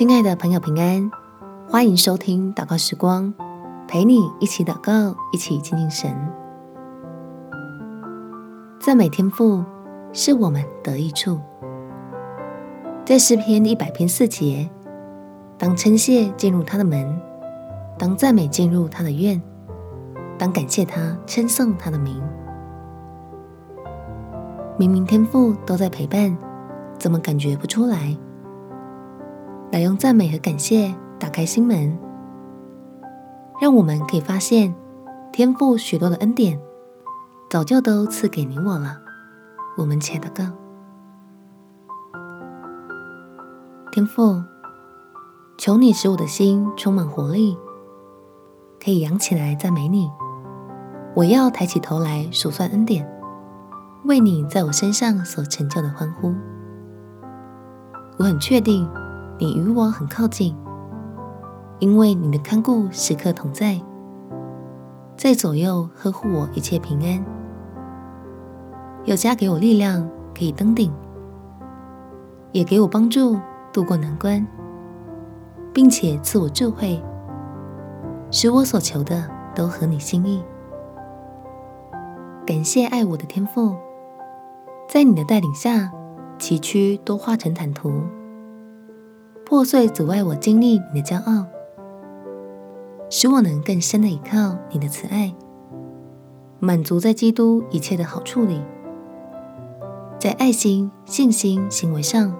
亲爱的朋友，平安！欢迎收听祷告时光，陪你一起祷告，一起静静神。赞美天赋是我们得益处。在诗篇一百篇四节，当称谢进入他的门，当赞美进入他的院，当感谢他，称颂他的名。明明天赋都在陪伴，怎么感觉不出来？来用赞美和感谢打开心门，让我们可以发现天赋许多的恩典，早就都赐给你我了。我们且祷告：天赋，求你使我的心充满活力，可以扬起来赞美你。我要抬起头来数算恩典，为你在我身上所成就的欢呼。我很确定。你与我很靠近，因为你的看顾时刻同在，在左右呵护我一切平安，又加给我力量可以登顶，也给我帮助度过难关，并且赐我智慧，使我所求的都合你心意。感谢爱我的天父，在你的带领下，崎岖都化成坦途。破碎阻碍我经历你的骄傲，使我能更深的依靠你的慈爱，满足在基督一切的好处里，在爱心、信心、行为上，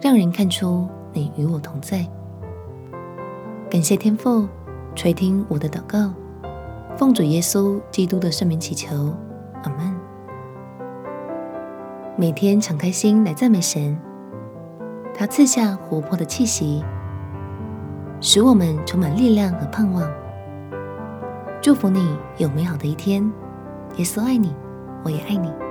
让人看出你与我同在。感谢天父垂听我的祷告，奉主耶稣基督的圣名祈求，阿门。每天敞开心来赞美神。它赐下活泼的气息，使我们充满力量和盼望。祝福你有美好的一天。耶稣爱你，我也爱你。